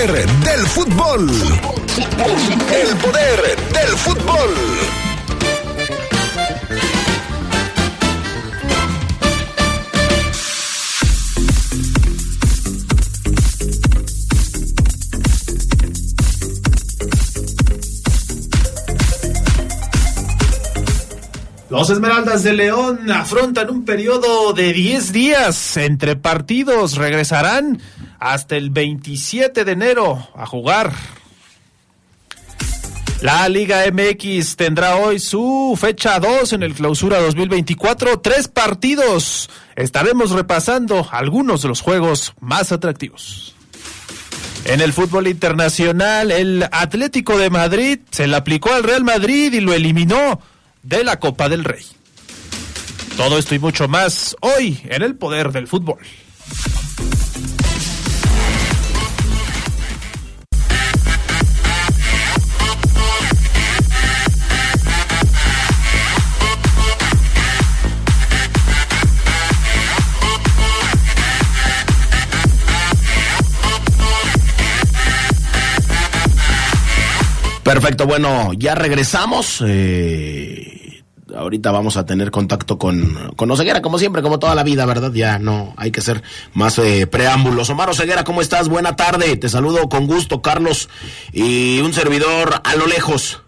del fútbol. El poder del fútbol. Los Esmeraldas de León afrontan un periodo de 10 días entre partidos. Regresarán hasta el 27 de enero a jugar. La Liga MX tendrá hoy su fecha 2 en el clausura 2024. Tres partidos. Estaremos repasando algunos de los juegos más atractivos. En el fútbol internacional, el Atlético de Madrid se le aplicó al Real Madrid y lo eliminó de la Copa del Rey. Todo esto y mucho más hoy en el poder del fútbol. Perfecto, bueno, ya regresamos. Eh, ahorita vamos a tener contacto con, con Oseguera, como siempre, como toda la vida, ¿verdad? Ya no hay que hacer más eh, preámbulos. Omar Oseguera, ¿cómo estás? Buena tarde. Te saludo con gusto, Carlos, y un servidor a lo lejos.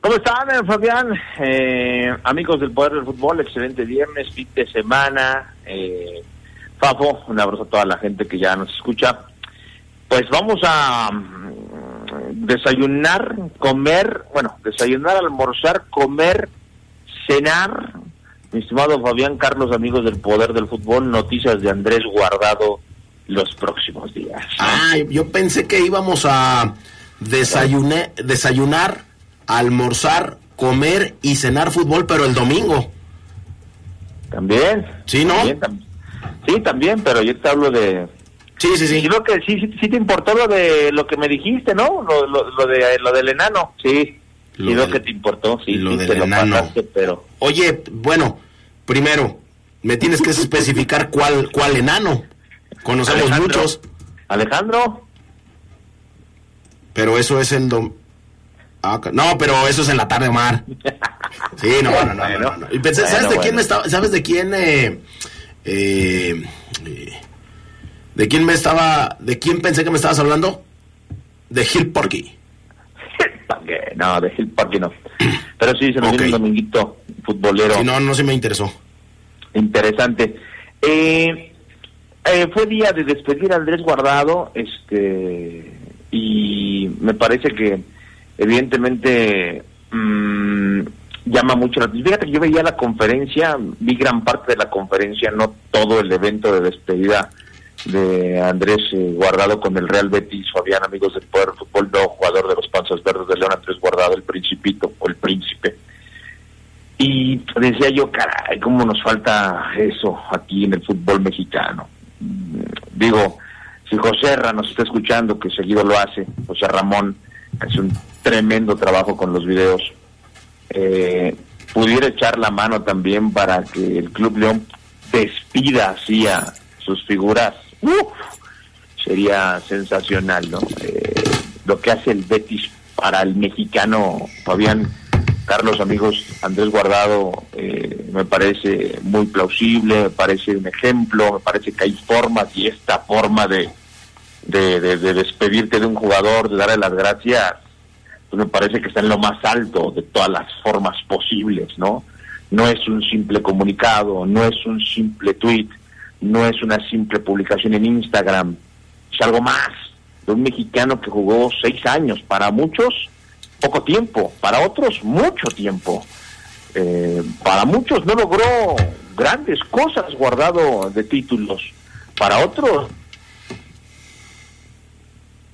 ¿Cómo están, eh, Fabián? Eh, amigos del Poder del Fútbol, excelente viernes, fin de semana. Eh, Fafo, un abrazo a toda la gente que ya nos escucha. Pues vamos a desayunar, comer, bueno, desayunar, almorzar, comer, cenar. Mi estimado Fabián Carlos, amigos del Poder del Fútbol, noticias de Andrés Guardado los próximos días. Ah, yo pensé que íbamos a desayunar, desayunar, almorzar, comer y cenar fútbol, pero el domingo. También. Sí, ¿no? También, tam- sí, también, pero yo te hablo de... Sí, sí, sí. Y creo que sí, sí, sí te importó lo de lo que me dijiste, ¿no? Lo, lo, lo de lo del enano. Sí, Lo del- que te importó, sí, lo sí, del te lo enano. pasaste, pero... Oye, bueno, primero, me tienes que especificar cuál, cuál enano. Conocemos Alejandro. muchos, Alejandro, pero eso es en dom- Ah, no, pero eso es en la tarde, Omar. Sí, no, no, no, no, no, no. Y pensé, ¿sabes de quién bueno. estaba, sabes de quién eh, eh, eh, de quién me estaba, de quién pensé que me estabas hablando? De Gil Porky. no, de Hill Park no. Pero sí, se nos Ok. viene un dominguito futbolero no, no se me interesó. interesante. Eh, eh, fue día de despedir a Andrés Guardado, este, y me parece que evidentemente mm, llama mucho la atención. Fíjate que yo veía la conferencia, vi gran parte de la conferencia, no todo el evento de despedida de Andrés eh, Guardado con el Real Betis, Fabián, amigos del Poder Fútbol, no jugador de los Panzas Verdes de León, Andrés Guardado, el Principito o el Príncipe. Y decía yo, caray, cómo nos falta eso aquí en el fútbol mexicano. Digo, si José Ra nos está escuchando, que seguido lo hace, José Ramón, hace un tremendo trabajo con los videos, eh, pudiera echar la mano también para que el Club León despida así a sus figuras, ¡uf! sería sensacional, ¿no? Eh, lo que hace el Betis para el mexicano, Fabián, Carlos, amigos, Andrés Guardado, eh, me parece muy plausible, me parece un ejemplo, me parece que hay formas y esta forma de, de, de- de despedirte de un jugador, de darle las gracias, pues me parece que está en lo más alto de todas las formas posibles, ¿no? No es un simple comunicado, no es un simple tweet, no es una simple publicación en Instagram, es algo más de un mexicano que jugó seis años, para muchos poco tiempo, para otros mucho tiempo. Eh, para muchos no logró grandes cosas guardado de títulos, para otros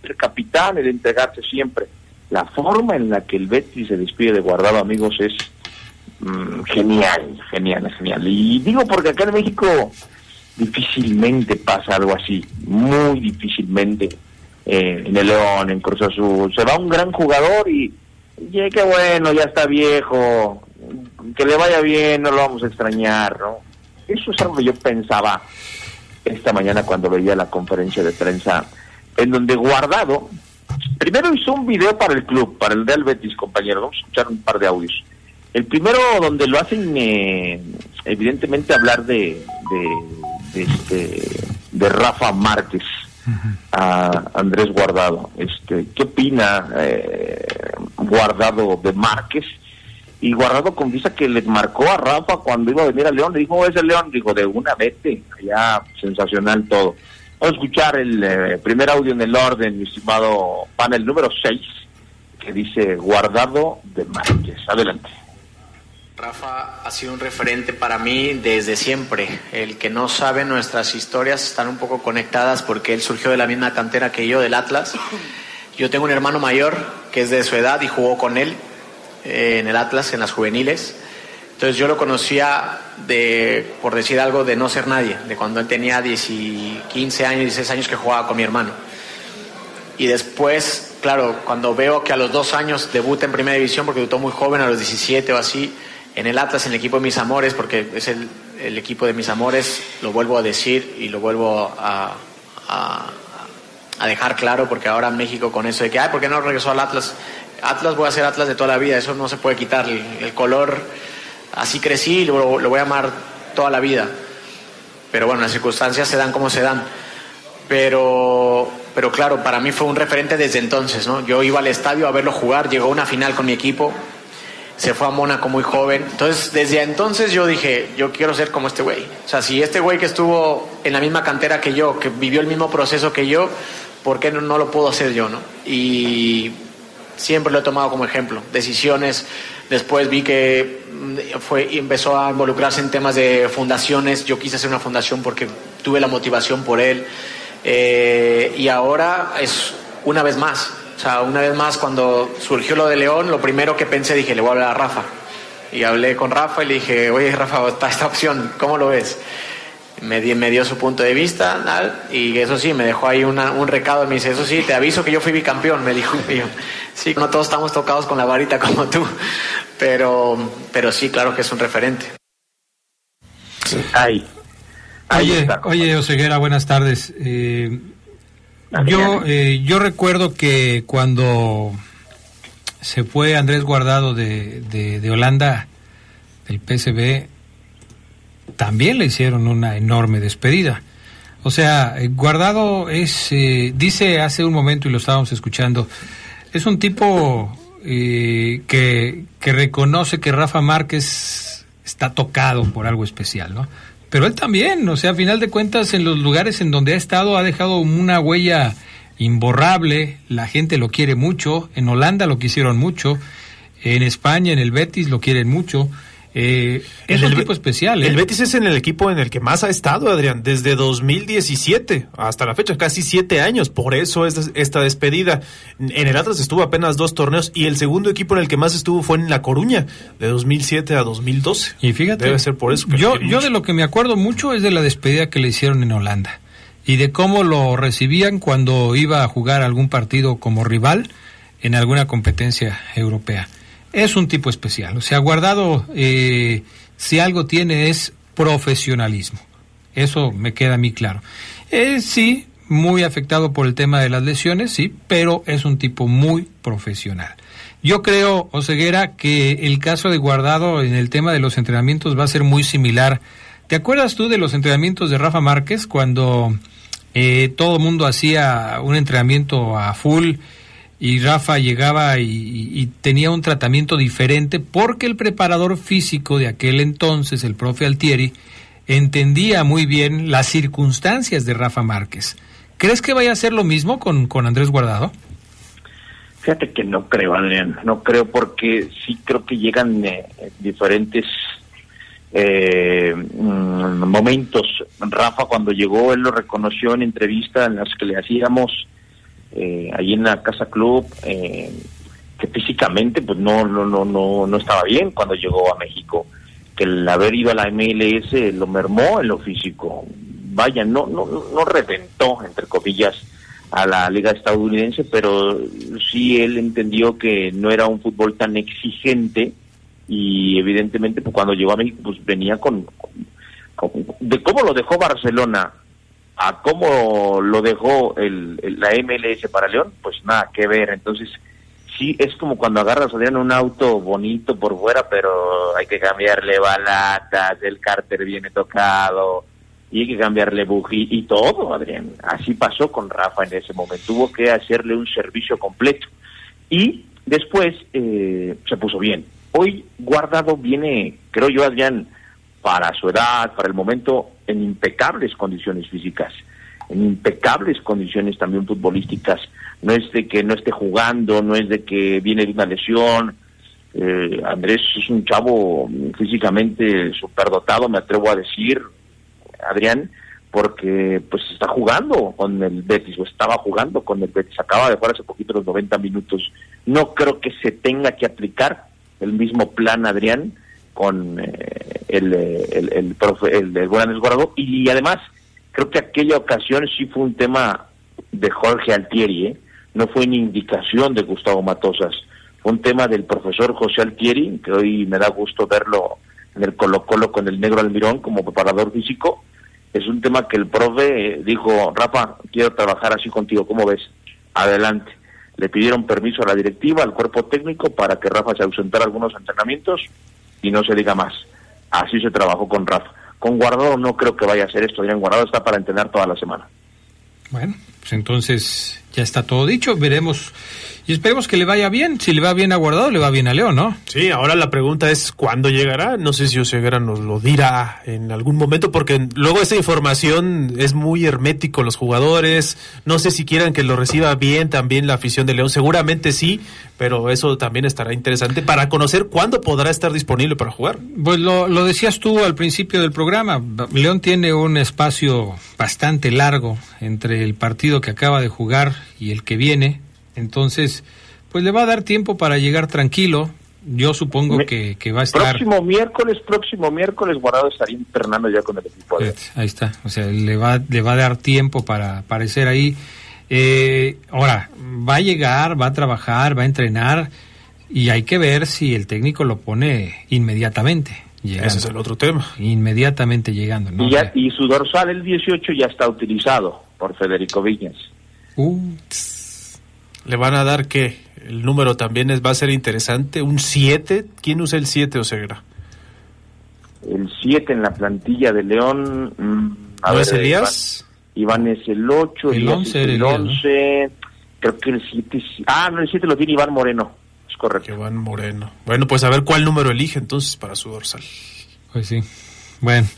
el capitán, el entregarse siempre. La forma en la que el Betis se despide de Guardado, amigos, es mm, genial, genial, genial. Y digo porque acá en México difícilmente pasa algo así, muy difícilmente. Eh, en el León, en Cruz Azul, se va un gran jugador y, qué bueno, ya está viejo, que le vaya bien, no lo vamos a extrañar, ¿no? Eso es algo que yo pensaba esta mañana cuando veía la conferencia de prensa en donde Guardado primero hizo un video para el club, para el Real Betis, compañero. Vamos a escuchar un par de audios. El primero donde lo hacen, eh, evidentemente, hablar de, de, este, de Rafa Márquez a Andrés Guardado. Este, ¿Qué opina eh, Guardado de Márquez? Y Guardado confiesa que le marcó a Rafa cuando iba a venir a León. Le dijo, es el León. Dijo, de una vete. Ya, sensacional todo. Vamos a escuchar el eh, primer audio en el orden, mi estimado panel número 6, que dice Guardado de Márquez. Adelante. Rafa ha sido un referente para mí desde siempre. El que no sabe nuestras historias están un poco conectadas porque él surgió de la misma cantera que yo, del Atlas. Yo tengo un hermano mayor que es de su edad y jugó con él eh, en el Atlas, en las juveniles. Entonces yo lo conocía de, por decir algo, de no ser nadie, de cuando él tenía 15 años, 16 años que jugaba con mi hermano. Y después, claro, cuando veo que a los dos años debuta en primera división, porque debutó muy joven, a los 17 o así, en el Atlas, en el equipo de mis amores, porque es el, equipo de mis amores, lo vuelvo a decir y lo vuelvo a, dejar claro, porque ahora México con eso de que, ay, ¿por qué no regresó al Atlas? Atlas voy a ser Atlas de toda la vida, eso no se puede quitar, el, el color, así crecí y lo, lo voy a amar toda la vida. Pero bueno, las circunstancias se dan como se dan. Pero, pero claro, para mí fue un referente desde entonces, ¿no? Yo iba al estadio a verlo jugar, llegó a una final con mi equipo, se fue a Mónaco muy joven. Entonces, desde entonces yo dije, yo quiero ser como este güey. O sea, si este güey que estuvo en la misma cantera que yo, que vivió el mismo proceso que yo, ¿por qué no, no lo puedo hacer yo, no? Y siempre lo he tomado como ejemplo. Decisiones, después vi que mm, fue, empezó a involucrarse en temas de fundaciones. Yo quise hacer una fundación porque tuve la motivación por él. Eh, y ahora es una vez más, o sea, una vez más, cuando surgió lo de León, lo primero que pensé, dije, le voy a hablar a Rafa. Y hablé con Rafa y le dije, oye, Rafa, está esta opción, ¿cómo lo ves? Me, di, me dio su punto de vista, y eso sí, me dejó ahí una, un recado, me dice, eso sí, te aviso que yo fui bicampeón, me dijo. Y yo, sí, no todos estamos tocados con la varita como tú, pero, pero sí, claro que es un referente. Sí. Ahí. ahí oye, está, oye, Oseguera, buenas tardes. Eh, yo, eh, yo recuerdo que cuando se fue Andrés Guardado de, de, de, Holanda, del PSB, también le hicieron una enorme despedida. O sea, Guardado es, eh, dice hace un momento y lo estábamos escuchando, es un tipo eh, que, que reconoce que Rafa Márquez está tocado por algo especial, ¿no? Pero él también, o sea, a final de cuentas, en los lugares en donde ha estado ha dejado una huella imborrable, la gente lo quiere mucho, en Holanda lo quisieron mucho, en España, en el Betis lo quieren mucho, eh, es un equipo especial. ¿eh? El Betis es en el equipo en el que más ha estado, Adrián, desde 2017 hasta la fecha, casi siete años. Por eso es esta despedida. En el Atlas estuvo apenas dos torneos y el segundo equipo en el que más estuvo fue en La Coruña, de 2007 a 2012. Y fíjate, debe ser por eso. yo, yo de lo que me acuerdo mucho es de la despedida que le hicieron en Holanda y de cómo lo recibían cuando iba a jugar algún partido como rival en alguna competencia europea es un tipo especial. O sea, Guardado, eh, si algo tiene es profesionalismo. Eso me queda a mí claro. Eh, sí, muy afectado por el tema de las lesiones, sí, pero es un tipo muy profesional. Yo creo, Oseguera, que el caso de Guardado en el tema de los entrenamientos va a ser muy similar. ¿Te acuerdas tú de los entrenamientos de Rafa Márquez cuando eh, todo mundo hacía un entrenamiento a full? Y Rafa llegaba y, tenía un tratamiento diferente porque el preparador físico de aquel entonces, el profe Altieri, entendía muy bien las circunstancias de Rafa Márquez. ¿Crees que vaya a ser lo mismo con, con Andrés Guardado? Fíjate que no creo, Adrián, no creo porque sí creo que llegan eh, diferentes eh, mm, momentos. Rafa cuando llegó, él lo reconoció en entrevista en las que le hacíamos eh, allí en la Casa Club, eh, que físicamente pues no, no, no, no, no estaba bien cuando llegó a México, que el haber ido a la MLS lo mermó en lo físico, vaya, no, no, no reventó, entre comillas, a la liga estadounidense, pero sí él entendió que no era un fútbol tan exigente y evidentemente pues, cuando llegó a México pues venía con, con de cómo lo dejó Barcelona a cómo lo dejó el, la MLS para León, pues nada que ver. Entonces, sí, es como cuando agarras, Adrián, un auto bonito por fuera, pero hay que cambiarle balatas, el cárter viene tocado, y hay que cambiarle bují y todo, Adrián. Así pasó con Rafa en ese momento. Tuvo que hacerle un servicio completo. Y después eh, se puso bien. Hoy Guardado viene, creo yo, Adrián, para su edad, para el momento, en impecables condiciones físicas, en impecables condiciones también futbolísticas. No es de que no esté jugando, no es de que viene de una lesión. Eh, Andrés es un chavo físicamente superdotado, me atrevo a decir, Adrián, porque pues está jugando con el Betis, o estaba jugando con el Betis, acaba de jugar hace poquito los 90 minutos. No creo que se tenga que aplicar el mismo plan, Adrián, con eh, el, eh, el, el, profe, el, el buen Andrés Guardado, y, además creo que aquella ocasión sí fue un tema de Jorge Altieri, ¿eh? no fue ni indicación de Gustavo Matosas, fue un tema del profesor José Altieri, que hoy me da gusto verlo en el Colo Colo con el negro Almirón como preparador físico, es un tema que el profe eh, dijo, Rafa, quiero trabajar así contigo, ¿cómo ves? Adelante. Le pidieron permiso a la directiva, al cuerpo técnico, para que Rafa se ausentara algunos entrenamientos y no se diga más. Así se trabajó con Rafa. Con Guardado no creo que vaya a ser esto, Adrián Guardado está para entrenar toda la semana. Bueno, pues entonces ya está todo dicho, veremos y esperemos que le vaya bien. Si le va bien a Guardado, le va bien a León, ¿no? Sí, ahora la pregunta es cuándo llegará. No sé si Oseguera nos lo dirá en algún momento, porque luego esa información es muy hermético los jugadores. No sé si quieran que lo reciba bien también la afición de León. Seguramente sí, pero eso también estará interesante para conocer cuándo podrá estar disponible para jugar. Pues lo, lo decías tú al principio del programa. León tiene un espacio bastante largo entre el partido que acaba de jugar y el que viene. Entonces, pues le va a dar tiempo para llegar tranquilo. Yo supongo Me- que, que va a estar. Próximo miércoles, próximo miércoles, Guardado estaría internando ya con el equipo. Adrián. Ahí está. O sea, le va, le va a dar tiempo para aparecer ahí. Eh, ahora, va a llegar, va a trabajar, va a entrenar y hay que ver si el técnico lo pone inmediatamente. Llegando. Ese es el otro tema. Inmediatamente llegando. ¿no? Y, ya, y su dorsal, el 18, ya está utilizado por Federico Viñas. Uh, Le van a dar que el número también es, va a ser interesante. Un 7. ¿Quién usa el 7, Oseguera? El 7 en la plantilla de León. mm, a ¿No ver, es Elías? Iván, Iván es el 8, El Elías 11 es era el Elías, ¿no? 11. Creo que el 7. Ah, no, el 7 lo tiene Iván Moreno. Es correcto. Iván Moreno. Bueno, pues a ver cuál número elige entonces para su dorsal. pues sí. Bueno,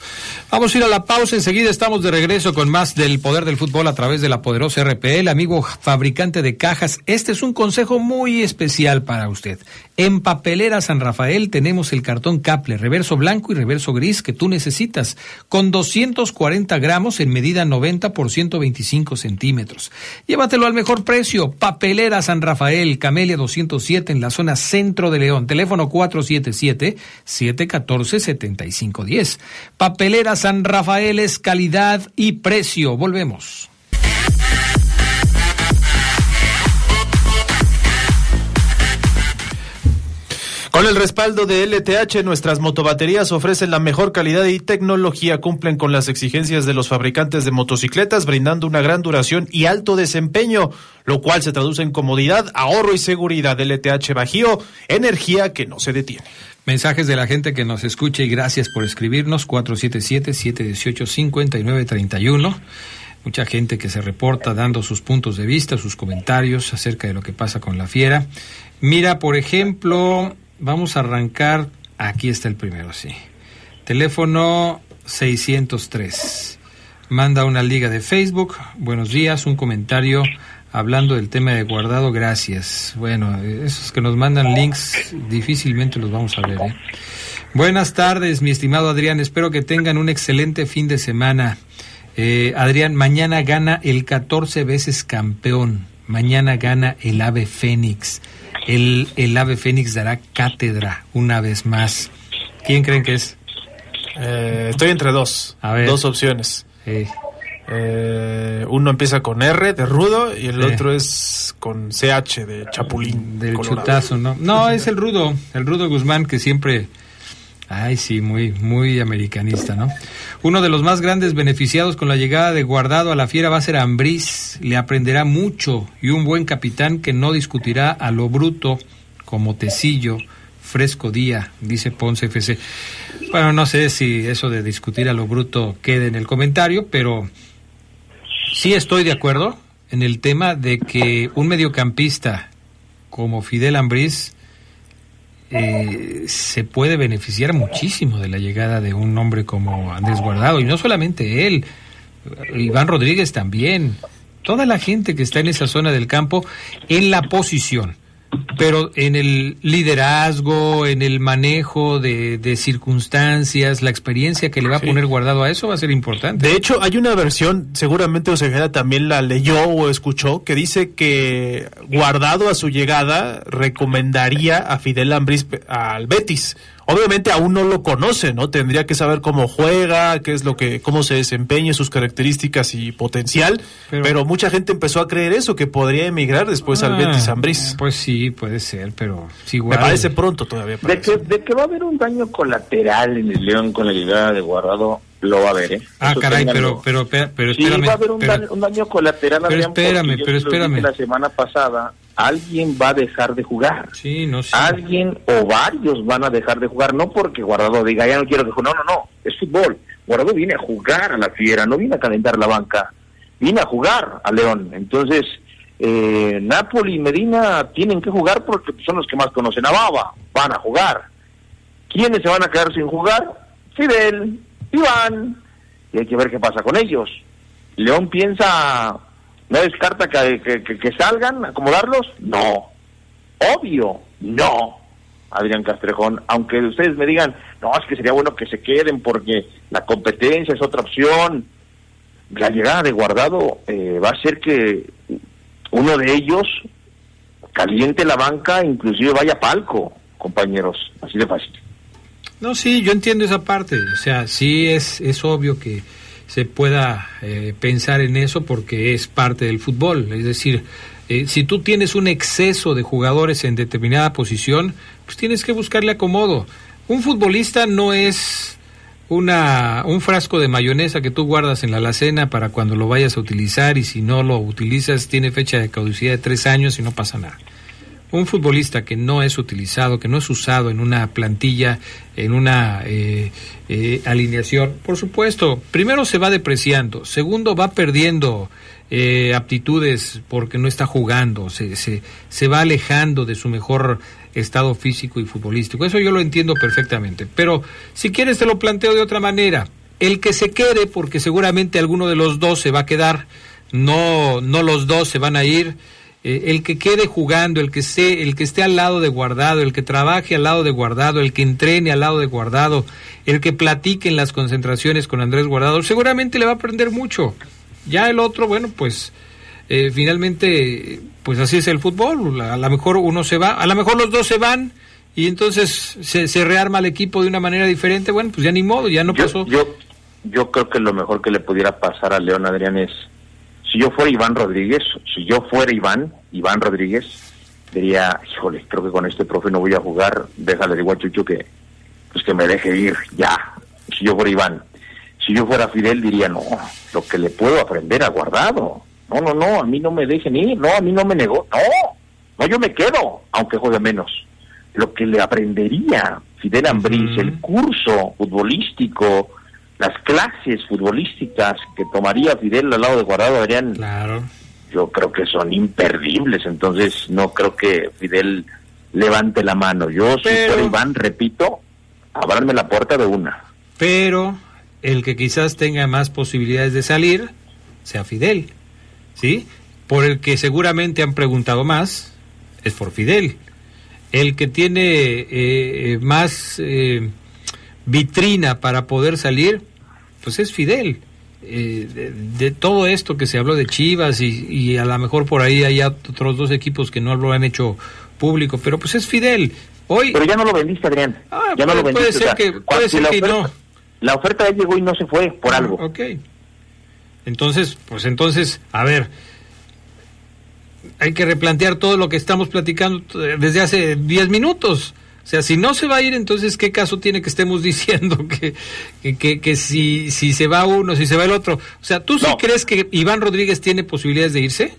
vamos a ir a la pausa. Enseguida estamos de regreso con más del poder del fútbol a través de la poderosa RPL. Amigo fabricante de cajas, este es un consejo muy especial para usted. En Papelera San Rafael tenemos el cartón Caple, reverso blanco y reverso gris que tú necesitas, con 240 gramos en medida 90 por 125 centímetros. Llévatelo al mejor precio. Papelera San Rafael, Camelia 207 en la zona centro de León. Teléfono 477-714-7510. Papelera San Rafael es calidad y precio. Volvemos. Con el respaldo de LTH, nuestras motobaterías ofrecen la mejor calidad y tecnología, cumplen con las exigencias de los fabricantes de motocicletas, brindando una gran duración y alto desempeño, lo cual se traduce en comodidad, ahorro y seguridad. LTH Bajío, energía que no se detiene. Mensajes de la gente que nos escucha y gracias por escribirnos 477-718-5931. Mucha gente que se reporta dando sus puntos de vista, sus comentarios acerca de lo que pasa con la fiera. Mira, por ejemplo, vamos a arrancar, aquí está el primero, sí. Teléfono 603. Manda una liga de Facebook. Buenos días, un comentario hablando del tema de guardado, gracias. Bueno, esos que nos mandan links difícilmente los vamos a ver. ¿eh? Buenas tardes, mi estimado Adrián. Espero que tengan un excelente fin de semana. Eh, Adrián, mañana gana el 14 veces campeón. Mañana gana el Ave Fénix. El, el Ave Fénix dará cátedra una vez más. ¿Quién creen que es? Eh, estoy entre dos. A ver. Dos opciones. Eh, Eh, uno empieza con R de rudo y el Sí. otro es con CH de Chapulín. del Colorado. chutazo, ¿no? No, es el Rudo, el Rudo Guzmán que siempre... Ay, sí, muy, muy americanista, ¿no? Uno de los más grandes beneficiados con la llegada de Guardado a la Fiera va a ser Ambriz. Le aprenderá mucho y un buen capitán que no discutirá a lo bruto como Tecillo. Fresco día, dice Ponce FC. Bueno, no sé si eso de discutir a lo bruto quede en el comentario, pero sí estoy de acuerdo en el tema de que un mediocampista como Fidel Ambriz eh, se puede beneficiar muchísimo de la llegada de un hombre como Andrés Guardado, y no solamente él, Iván Rodríguez también, toda la gente que está en esa zona del campo en la posición pero en el liderazgo, en el manejo de, circunstancias, la experiencia que le va a poner guardado a eso va a ser importante. De hecho, hay una versión, seguramente Osejeda también la leyó o escuchó, que dice que guardado a su llegada recomendaría a Fidel Ambris al Betis obviamente aún no lo conoce, ¿no? Tendría que saber cómo juega, qué es lo que, cómo se desempeña, sus características y potencial. Pero, mucha gente empezó a creer eso, que podría emigrar después al ah, Betis Ambris. Pues sí, puede ser, pero Me parece pronto todavía. De que, de que va a haber un daño colateral en el León con la llegada de Guardado, lo va a haber, ¿eh? Ah, caray, pero, pero, pero, espérame. Sí, va a haber un, daño, colateral. Pero espérame, pero espérame. La semana pasada alguien va a dejar de jugar. Sí, no sé. Alguien o varios van a dejar de jugar, no porque Guardado diga, ya no quiero que juegue, no, no, no, es fútbol. Guardado viene a jugar a la fiera, no viene a calentar la banca, viene a jugar a León. Entonces, eh, Napoli y Medina tienen que jugar porque son los que más conocen a Baba, van a jugar. ¿Quiénes se van a quedar sin jugar? Fidel, Iván, y hay que ver qué pasa con ellos. León piensa ¿No descarta que, que, salgan, acomodarlos? No. Obvio, no. Adrián Castrejón, aunque ustedes me digan, no, es que sería bueno que se queden porque la competencia es otra opción. La llegada de Guardado eh, va a ser que uno de ellos caliente la banca, inclusive vaya palco, compañeros, así de fácil. No, sí, yo entiendo esa parte, o sea, sí es, es obvio que se pueda eh, pensar en eso porque es parte del fútbol. Es decir, eh, si tú tienes un exceso de jugadores en determinada posición, pues tienes que buscarle acomodo. Un futbolista no es una, un frasco de mayonesa que tú guardas en la alacena para cuando lo vayas a utilizar y si no lo utilizas tiene fecha de caducidad de tres años y no pasa nada un futbolista que no es utilizado, que no es usado en una plantilla, en una eh, eh, alineación, por supuesto, primero se va depreciando, segundo va perdiendo eh, aptitudes porque no está jugando, se, se, se va alejando de su mejor estado físico y futbolístico. Eso yo lo entiendo perfectamente. Pero si quieres te lo planteo de otra manera. El que se quede, porque seguramente alguno de los dos se va a quedar, no, no los dos se van a ir eh, el que quede jugando, el que, esté, el que esté al lado de guardado, el que trabaje al lado de guardado, el que entrene al lado de guardado, el que platique en las concentraciones con Andrés Guardado, seguramente le va a aprender mucho. Ya el otro, bueno, pues eh, finalmente, pues así es el fútbol. A lo mejor uno se va, a lo mejor los dos se van y entonces se, rearma el equipo de una manera diferente. Bueno, pues ya ni modo, ya no pasó. Yo, yo creo que lo mejor que le pudiera pasar a León Adrián es si yo fuera Iván Rodríguez, si yo fuera Iván, Iván Rodríguez, diría, híjole, creo que con este profe no voy a jugar, déjale de Chucho que, pues que me deje ir, ya. Si yo fuera Iván. Si yo fuera Fidel, diría, no, lo que le puedo aprender a guardado. No, no, no, a mí no me dejen ir, no, a mí no me negó, no, no, yo me quedo, aunque juegue menos. Lo que le aprendería Fidel Ambriz, el curso futbolístico, las clases futbolísticas que tomaría Fidel al lado de Guardado Adrián, claro. yo creo que son imperdibles, entonces no creo que Fidel levante la mano. Yo, si fuera Iván, repito, abrirme la puerta de una. Pero el que quizás tenga más posibilidades de salir sea Fidel, ¿sí? Por el que seguramente han preguntado más es por Fidel. El que tiene eh, eh, más eh, vitrina para poder salir pues es Fidel. Eh, de, todo esto que se habló de Chivas y, a lo mejor por ahí hay otros dos equipos que no lo han hecho público, pero pues es Fidel. Hoy, pero ya no lo vendiste, Adrián. Ah, ya no lo vendiste. Puede ser que, puede ser que no. La oferta ya llegó y no se fue por ah, algo. Ok. Entonces, pues entonces, a ver, hay que replantear todo lo que estamos platicando desde hace 10 minutos. O sea, si no se va a ir, entonces, ¿qué caso tiene que estemos diciendo que, que, que, si, si se va uno, si se va el otro? O sea, ¿tú sí crees que Iván Rodríguez tiene posibilidades de irse?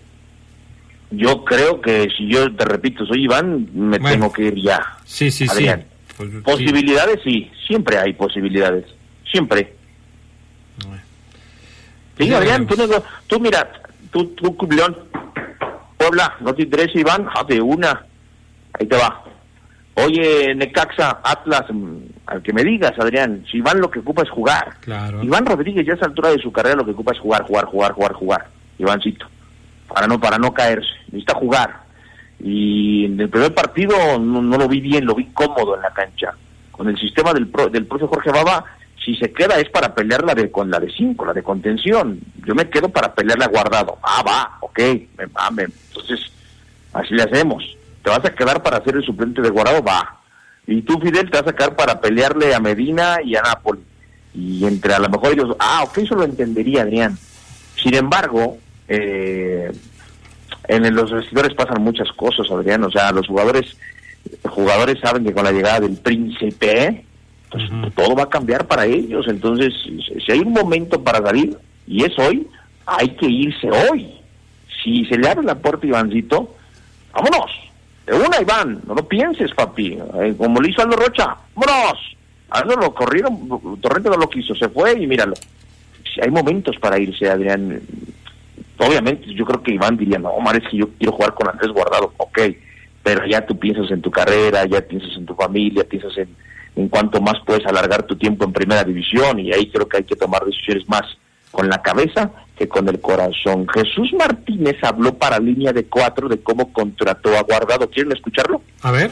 Yo creo que si yo te repito, soy Iván, me tengo que ir ya. Sí, sí, sí. Pues, posibilidades sí. siempre hay posibilidades, siempre. Sí, Adrián, tú, tú mira, tú, tú, León, Puebla, no te interesa Iván, ah, de una, ahí te va. Oye, Necaxa, Atlas, mm, al que me digas, Adrián, si Iván lo que ocupa es jugar. Claro. Iván Rodríguez ya a esa altura de su carrera lo que ocupa es jugar, jugar, jugar, jugar, jugar. Iváncito, para no, para no caerse, necesita jugar. Y en el primer partido no, lo vi bien, lo vi cómodo en la cancha. Con el sistema del, pro, del profe Jorge Baba, si se queda es para pelear la de, con la de cinco, la de contención. Yo me quedo para pelearla guardado. Ah, va, ok, me, me, entonces así le hacemos. ¿Te vas a quedar para ser el suplente de guardado? Va. Y tú, Fidel, te vas a quedar para pelearle a Medina y a Napoli. Y entre a lo mejor ellos, ah, ok, eso lo entendería, Adrián. Sin embargo, eh, en los vestidores pasan muchas cosas, Adrián. O sea, los jugadores, jugadores saben que con la llegada del príncipe, pues todo va a cambiar para ellos. Entonces, si hay un momento para salir, y es hoy, hay que irse hoy. Si se le abre la puerta Ivancito, vámonos. Una, Iván, no lo pienses, papi. Eh, como lo hizo Aldo Rocha, vámonos. Aldo lo corrieron, Torrente no lo quiso, se fue y míralo. Si hay momentos para irse, Adrián. Obviamente, yo creo que Iván diría, no, Omar, es que yo quiero jugar con Andrés Guardado, ok. Pero ya tú piensas en tu carrera, ya piensas en tu familia, piensas en, en cuanto más puedes alargar tu tiempo en primera división y ahí creo que hay que tomar decisiones más con la cabeza que con el corazón. Jesús Martínez habló para línea de cuatro de cómo contrató a Guardado. ¿Quieren escucharlo? A ver.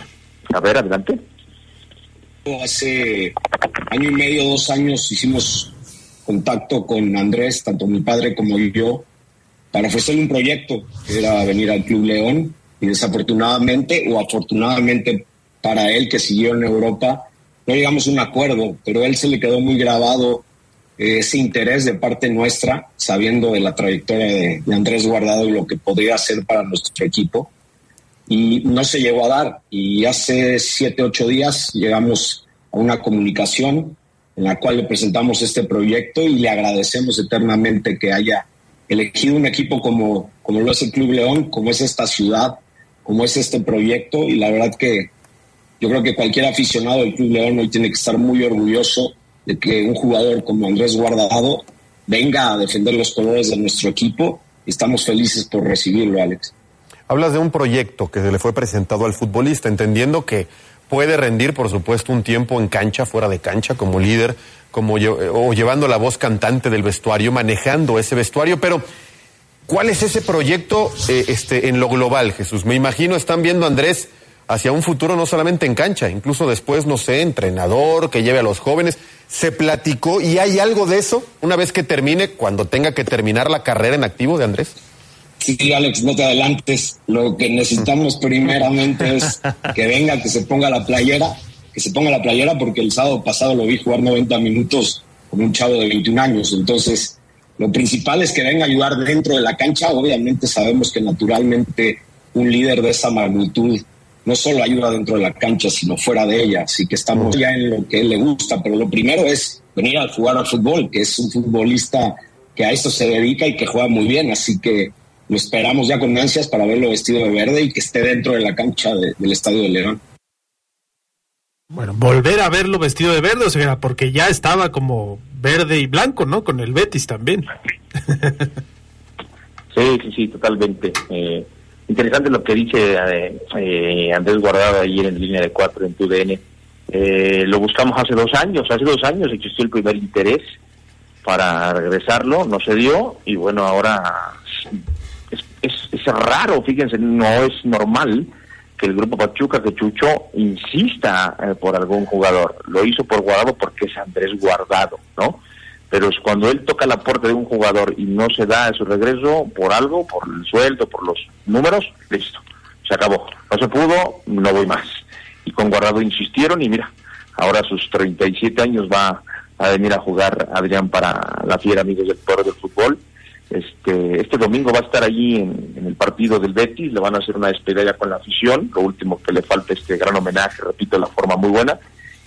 A ver, adelante. Hace año y medio, dos años hicimos contacto con Andrés, tanto mi padre como yo, para ofrecerle un proyecto, que era venir al Club León, y desafortunadamente o afortunadamente para él que siguió en Europa, no llegamos a un acuerdo, pero a él se le quedó muy grabado ese interés de parte nuestra, sabiendo de la trayectoria de, Andrés Guardado y lo que podría hacer para nuestro equipo. Y no se llegó a dar. Y hace siete, ocho días llegamos a una comunicación en la cual le presentamos este proyecto y le agradecemos eternamente que haya elegido un equipo como, como lo es el Club León, como es esta ciudad, como es este proyecto. Y la verdad que yo creo que cualquier aficionado del Club León hoy tiene que estar muy orgulloso de que un jugador como Andrés Guardado venga a defender los colores de nuestro equipo. Estamos felices por recibirlo, Alex. Hablas de un proyecto que se le fue presentado al futbolista, entendiendo que puede rendir, por supuesto, un tiempo en cancha, fuera de cancha, como líder, como o llevando la voz cantante del vestuario, manejando ese vestuario, pero ¿cuál es ese proyecto eh, este, en lo global, Jesús? Me imagino están viendo Andrés hacia un futuro no solamente en cancha, incluso después, no sé, entrenador, que lleve a los jóvenes. ¿Se platicó y hay algo de eso una vez que termine, cuando tenga que terminar la carrera en activo de Andrés? Sí, Alex, no te adelantes. Lo que necesitamos primeramente es que venga, que se ponga la playera, que se ponga la playera porque el sábado pasado lo vi jugar 90 minutos con un chavo de 21 años. Entonces, lo principal es que venga a ayudar dentro de la cancha. Obviamente sabemos que naturalmente un líder de esa magnitud no solo ayuda dentro de la cancha, sino fuera de ella. Así que estamos ya en lo que él le gusta, pero lo primero es venir a jugar al fútbol, que es un futbolista que a esto se dedica y que juega muy bien. Así que lo esperamos ya con ansias para verlo vestido de verde y que esté dentro de la cancha del Estadio de León. Bueno, volver a verlo vestido de verde, o sea, porque ya estaba como verde y blanco, ¿no? Con el Betis también. sí, sí, sí, totalmente. Eh, Interesante lo que dice eh, Andrés Guardado ayer en línea de cuatro en TUDN. Eh, lo buscamos hace dos años, hace dos años existió el primer interés para regresarlo, no se dio y bueno, ahora es, es, raro, fíjense, no es normal que el grupo Pachuca, que Chucho, insista eh, por algún jugador. Lo hizo por Guardado porque es Andrés Guardado, ¿no? Pero es cuando él toca la puerta de un jugador y no se da su regreso por algo, por el sueldo, por los números, listo, se acabó. No se pudo, no voy más. Y con Guardado insistieron y mira, ahora a sus 37 años va a venir a jugar Adrián para la fiera Amigos del Poder del Fútbol Este, este domingo va a estar allí en, el partido del Betis, le van a hacer una despedida con la afición, lo último que le falta este gran homenaje, repito, la forma muy buena,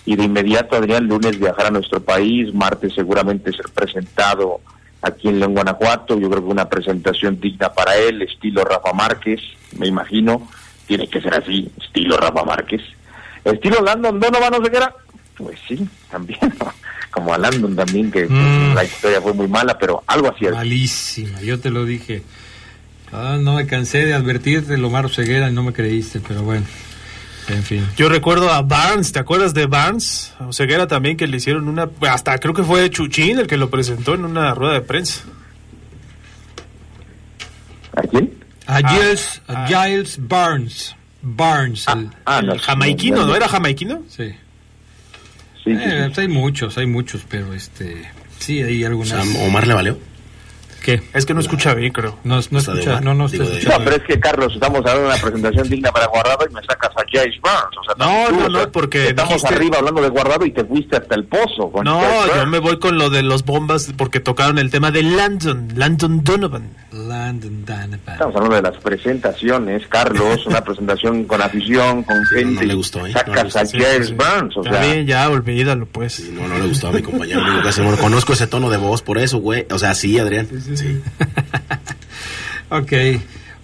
y de inmediato Adrián lunes viajar a nuestro país, martes seguramente ser presentado aquí en León, Guanajuato, yo creo que una presentación digna para él, estilo Rafa Márquez, me imagino, tiene que ser así, estilo Rafa Márquez. Estilo Landon Donovan Oseguera, pues sí, también, como a Landon también, que Mm. la historia fue muy mala, pero algo así. Malísima, yo te lo dije. Ah, no me cansé de advertirte, Lomar Ceguera, y no me creíste, pero bueno, en fin. Yo recuerdo a Barnes, ¿te acuerdas de Barnes? O Ceguera también que le hicieron una, hasta creo que fue Chuchín el que lo presentó en una rueda de prensa. ¿A quién? A Giles, a Giles Barnes. Barnes, el- Ah, El no, jamaiquino, no, ¿no era jamaiquino? sí. Sí, sí, Eh, sí. pues hay muchos, hay muchos, pero este, sí, hay O algunas. sea, Omar le valió. ¿Qué? Es que no escucha bien, creo. No, no escucha, no, no está escuchando. No, pero es que Carlos, estamos hablando de una presentación digna para Guardado y me sacas a Jace Barnes. O sea, No, tú, no, o sea, no, porque estamos dijiste- arriba hablando de Guardado y te fuiste hasta el pozo. con No, Jace yo me voy con lo de los bombas porque tocaron el tema de Landon, Landon Donovan. Landon Donovan. Estamos hablando de las presentaciones, Carlos, una presentación con afición, con gente. no le gustó, ¿eh? No Sacas gustó. a Sí, Jace sí, sí. Barnes, o Está sea. bien, ya, olvídalo, pues. No, no le gustó a mi compañero. Digo que conozco ese tono de voz, por eso, güey. O sea, sí, Adrián. Sí. Ok.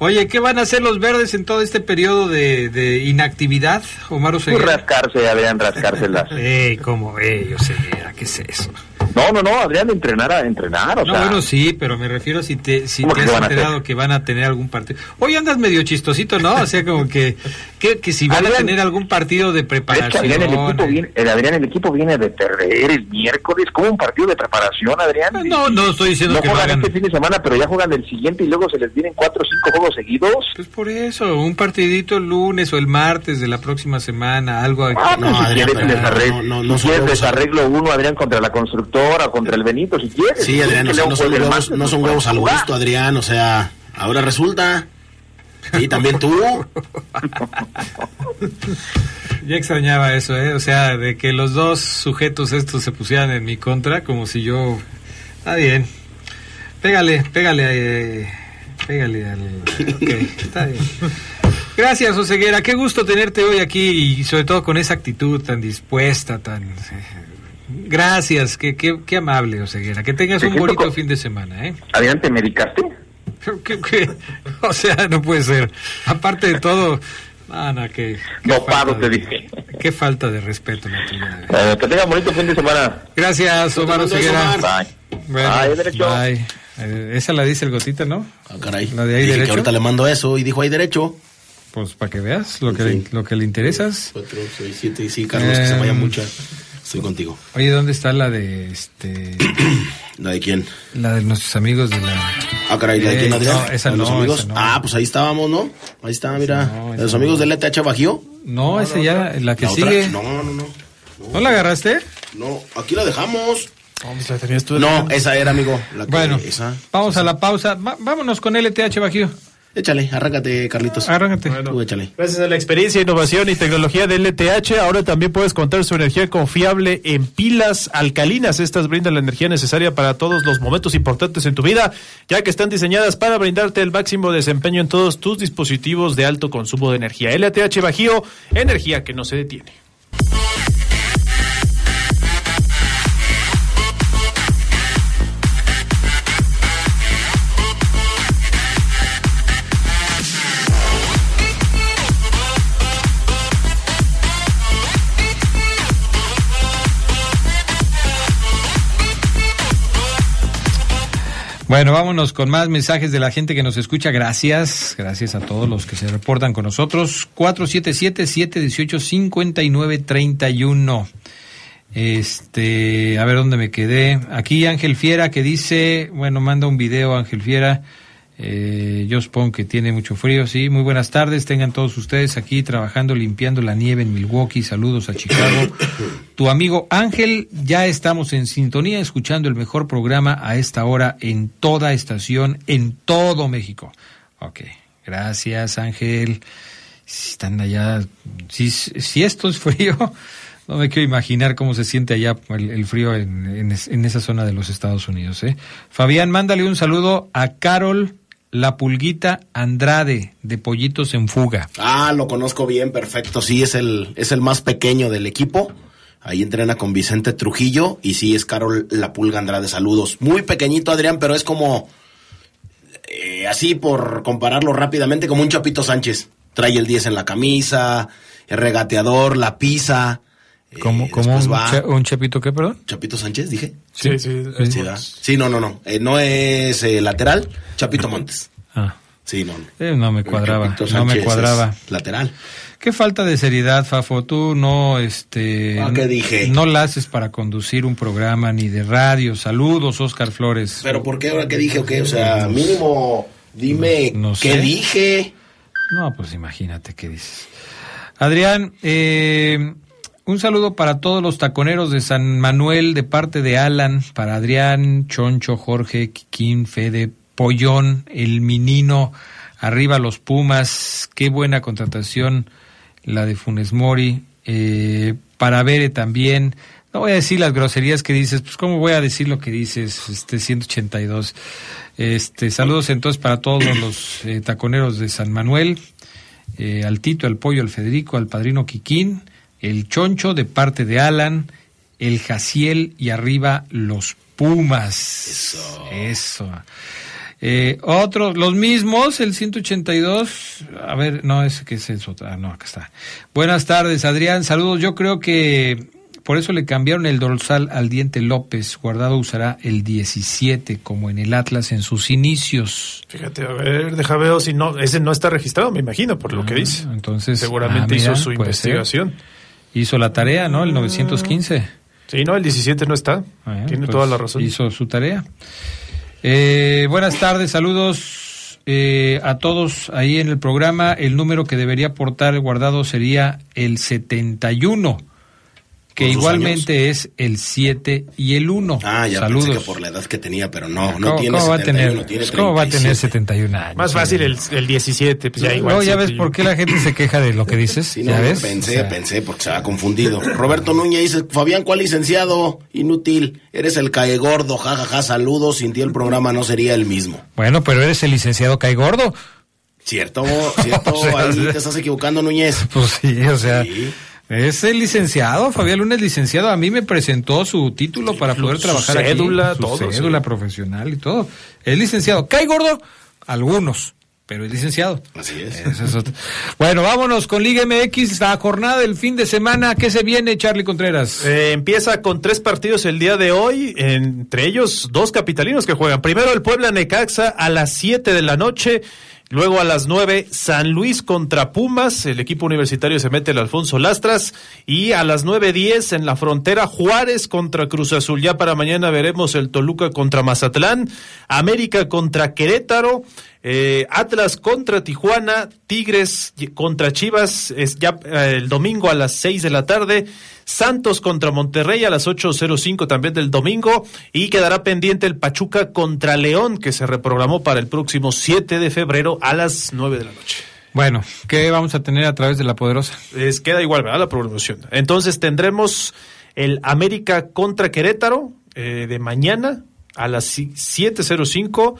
Oye, ¿qué van a hacer los verdes en todo este periodo de, de inactividad, Omar Pues Oseguera? rascarse, Adrián, rascárselas. Ey, ¿cómo? Ey, Oseguera, ¿qué es eso? No, no, no, Adrián, entrenar a entrenar, o No, sea. bueno, sí, pero me refiero si te, si ¿Cómo te has a enterado que van a tener algún partido. Hoy andas medio chistosito, ¿no? O sea, como que, que, que si van a Adrián, tener algún partido de Pero es que preparación. Adrián, el equipo viene, el Adrián, el equipo viene de perder el miércoles, como un partido de preparación, Adrián. No, no estoy diciendo No que juegan hagan. este fin de semana, pero ya juegan el siguiente y luego se les vienen cuatro o cinco juegos seguidos. Pues por eso, un partidito el lunes o el martes de la próxima semana, algo aquí. Ah, pues No, si Adrián, quieres pero desarreglo, no, no, no si quieres desarreglo uno, Adrián, contra la constructora, contra el Benito, si quieres. Sí, Adrián, o sea, no son huevos, martes, no son huevos al gusto, Adrián. O sea, ahora resulta. Sí, también tú. Ya extrañaba eso, ¿eh? O sea, de que los dos sujetos estos se pusieran en mi contra, como si yo... Está bien. Pégale, pégale, eh, pégale al... Ok, está bien. Gracias, Oseguera. Qué gusto tenerte hoy aquí y sobre todo con esa actitud tan dispuesta, tan... eh, Gracias, qué, qué, qué amable, Oseguera. Que tengas Te un bonito con- fin de semana, ¿eh? Adrián, ¿te medicaste? ¿Qué- qué? O sea, no puede ser. Aparte de todo... No, no, que... qué No paro, falta te de- dije. Qué falta de respeto la tuya. Eh, que tengan bonito fin de semana. Gracias, Omar Oseguera. Bye. Bueno, Bye, derecho. bye. Eh, esa la dice el Gotita, ¿no? Ah, caray. ¿La de ahí Dije derecho? que ahorita le mando eso y dijo ahí derecho. Pues para que veas lo que, Sí. le, lo que le interesas. Cuatro, seis, siete, y sí, Carlos, que se vaya mucha. Estoy contigo. Oye, ¿dónde está la de este ¿La de quién? la de nuestros amigos de la Ah, caray, ¿la de Eh, quién, Adrián? no, esa ¿La de los no, amigos? esa no. Ah, pues ahí estábamos, ¿no? Ahí está, mira. no, ¿De los no. amigos del ETH Bajío? No, esa ya la que ¿La otra? sigue. No, no, no. ¿No la agarraste? No, aquí la dejamos. Vamos, la tenías tú. No, esa era, amigo. La que- Bueno, esa. vamos a la pausa. Va- vámonos con LTH Bajío. Échale, arráncate, Carlitos. Arráncate. Tú échale. Gracias a la experiencia, innovación y tecnología de LTH, ahora también puedes contar su energía confiable en pilas alcalinas. Estas brindan la energía necesaria para todos los momentos importantes en tu vida, ya que están diseñadas para brindarte el máximo desempeño en todos tus dispositivos de alto consumo de energía. LTH Bajío, energía que no se detiene. Bueno, vámonos con más mensajes de la gente que nos escucha. Gracias, gracias a todos los que se reportan con nosotros. 477-718-5931. Este, a ver dónde me quedé. Aquí Ángel Fiera que dice, bueno, manda un video Ángel Fiera. Eh, yo supongo que tiene mucho frío, sí. Muy buenas tardes, tengan todos ustedes aquí trabajando, limpiando la nieve en Milwaukee. Saludos a Chicago. Tu amigo Ángel, ya estamos en sintonía, escuchando el mejor programa a esta hora en toda estación, en todo México. Ok, gracias Ángel. Si están allá, si, si esto es frío, No me quiero imaginar cómo se siente allá el, el frío en, en, en, esa zona de los Estados Unidos. ¿eh? Fabián, mándale un saludo a Carol La Pulguita Andrade de Pollitos en Fuga. Ah, lo conozco bien, perfecto. Sí, es el, es el más pequeño del equipo. Ahí entrena con Vicente Trujillo y sí es Carol La Pulga Andrade. Saludos. Muy pequeñito, Adrián, pero es como, eh, así por compararlo rápidamente, como un Chapito Sánchez. Trae el 10 en la camisa, el regateador, la pisa. ¿Cómo, Eh, cómo un, va- cha- un chapito qué, perdón? Chapito Sánchez, dije. Sí, sí. Sí, ¿verdad? Sí, no, no, no. Eh, no es eh, lateral, Chapito Montes. Ah, Sí, no. eh, no me cuadraba, no me cuadraba. Lateral. Qué falta de seriedad, Fafo. Tú no, este, Ah, ¿qué dije? no la haces para conducir un programa ni de radio. Saludos, Oscar Flores. Pero ¿por qué ahora qué dije o qué? O sea, mínimo dime No qué sé. dije. No, pues imagínate qué dices. Adrián, eh, un saludo para todos los taconeros de San Manuel de parte de Alan, para Adrián, Choncho, Jorge, Quiquín, Fede, Pollón, el Minino, arriba los Pumas, qué buena contratación la de Funes Mori, eh, para Bere también. No voy a decir las groserías que dices, pues cómo voy a decir lo que dices, este 182. Este, saludos entonces para todos los eh, taconeros de San Manuel, eh, al Tito, al Pollo, al Federico, al Padrino Quiquín, el Choncho de parte de Alan, el Jaciel y arriba los Pumas. Eso. Eso. Eh, otros, los mismos, el 182. A ver, no, es que es eso. Ah, no, acá está. Buenas tardes, Adrián. Saludos. Yo creo que por eso le cambiaron el dorsal al diente López. Guardado usará el 17 como en el Atlas en sus inicios. Fíjate, a ver, deja ver si no, ese no está registrado, me imagino, por lo que dice. Ah, Entonces, Seguramente ah, mira, hizo su ser. Hizo la tarea, ¿no? El 915. Sí, no, el 17 no está. Ah, Tiene pues, toda la razón. Hizo su tarea. Eh, buenas tardes, saludos eh, a todos ahí en el programa. El número que debería portar guardado sería el 71, que ¿Con sus igualmente es el 7 y el 1. Ah, ya saludos. pensé que por la edad que tenía, pero no, no ¿Cómo, tiene cómo va a 71, tener, tiene ¿Cómo va a tener 37. 71 años? Más fácil el, el 17, pues ya igual. Luego ya ves por qué la gente se queja de lo que dices. Sí, no, ¿Ya ves? pensé, O sea, pensé, porque se ha confundido. Roberto Núñez dice, Fabián, ¿cuál licenciado? Inútil, eres el cae gordo, jajaja, saludos, sin ti el programa no sería el mismo. Bueno, pero eres el licenciado Cae Gordo. Cierto, cierto, O sea, ahí te estás equivocando, Núñez. Pues sí, o sea, Sí. Es el licenciado, Fabián Lunes licenciado. A mí me presentó su título para poder su trabajar aquí, cédula, su todo, cédula sí. profesional y todo. Es licenciado. ¿Cae gordo? Algunos, pero es licenciado. Así es. Eso es otro. Bueno, vámonos con Liga MX, la jornada del fin de semana. ¿Qué se viene, Charlie Contreras? Eh, empieza con tres partidos el día de hoy, entre ellos dos capitalinos que juegan. Primero el Puebla Necaxa a las 7 de la noche. Luego a las 9, San Luis contra Pumas. El equipo universitario se mete el Alfonso Lastras. Y a las 9.10 en la frontera, Juárez contra Cruz Azul. Ya para mañana veremos el Toluca contra Mazatlán. América contra Querétaro. Eh, Atlas contra Tijuana. Tigres contra Chivas. Es ya eh, el domingo a las 6 de la tarde. Santos contra Monterrey a las 8.05 también del domingo y quedará pendiente el Pachuca contra León que se reprogramó para el próximo 7 de febrero a las 9 de la noche. Bueno, ¿qué vamos a tener a través de la poderosa? Es, queda igual, ¿verdad? La programación. Entonces tendremos el América contra Querétaro eh, de mañana a las si- 7.05.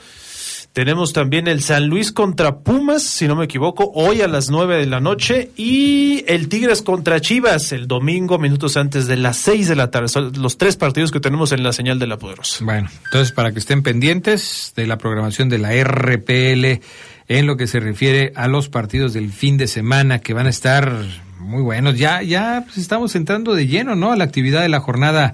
Tenemos también el San Luis contra Pumas, si no me equivoco, hoy a las 9 de la noche. Y el Tigres contra Chivas el domingo, minutos antes de las 6 de la tarde. Son los tres partidos que tenemos en la señal de la Poderosa. Bueno, entonces para que estén pendientes de la programación de la RPL en lo que se refiere a los partidos del fin de semana que van a estar muy buenos. Ya, ya pues, estamos entrando de lleno, ¿no? A la actividad de la jornada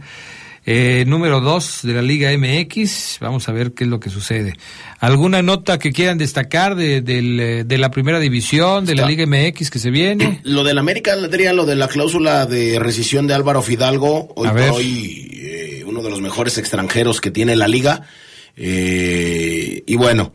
eh, número 2 de la Liga MX. Vamos a ver qué es lo que sucede. ¿Alguna nota que quieran destacar de, del, eh, de la primera división, de la. Liga MX que se viene? Lo del América, Adrián, lo de la cláusula de rescisión de Álvaro Fidalgo, hoy por hoy eh, uno de los mejores extranjeros que tiene la liga. Eh, y bueno,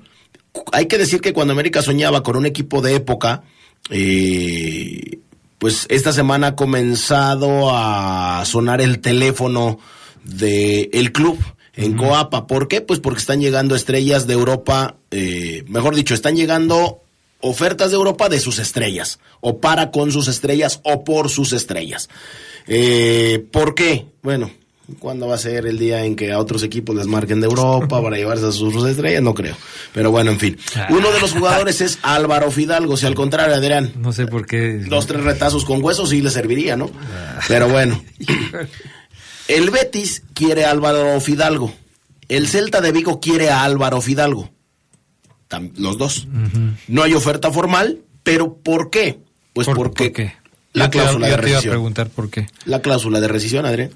hay que decir que cuando América soñaba con un equipo de época, eh, pues esta semana ha comenzado a sonar el teléfono del el club en Coapa. ¿Por qué? Pues porque están llegando estrellas de Europa, eh, mejor dicho, están llegando ofertas de Europa de sus estrellas, o para con sus estrellas, o por sus estrellas. Eh, ¿Por qué? Bueno, ¿cuándo va a ser el día en que a otros equipos les marquen de Europa para llevarse a sus estrellas? No creo. Pero bueno, en fin. Uno de los jugadores es Álvaro Fidalgo, si al contrario, Adrián. No sé por qué. Dos, tres retazos con huesos sí le serviría, ¿no? Pero bueno. El Betis quiere a Álvaro Fidalgo. El Celta de Vigo quiere a Álvaro Fidalgo. Los dos. No hay oferta formal, pero ¿por qué? Pues ¿Por- porque por qué? la Yo te cláusula yo de te iba a rescisión. preguntar por qué. La cláusula de rescisión, Adrián.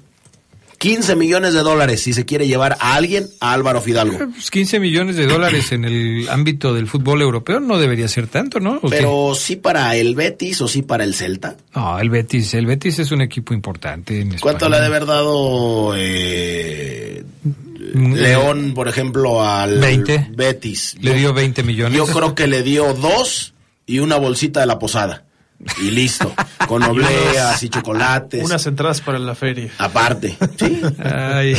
15 millones de dólares si se quiere llevar a alguien a Álvaro Fidalgo. Pues 15 millones de dólares en el ámbito del fútbol europeo no debería ser tanto, ¿no? Pero sí para el Betis o sí para el Celta. No, el Betis, el Betis es un equipo importante en ¿Cuánto España. le ha de haber dado eh, Mm, León, por ejemplo, al 20. Betis? Le dio 20 millones. Yo creo que le dio dos y una bolsita de la posada. Y listo. Con obleas y chocolates. Unas entradas para la feria. Aparte. ¿sí? Ay,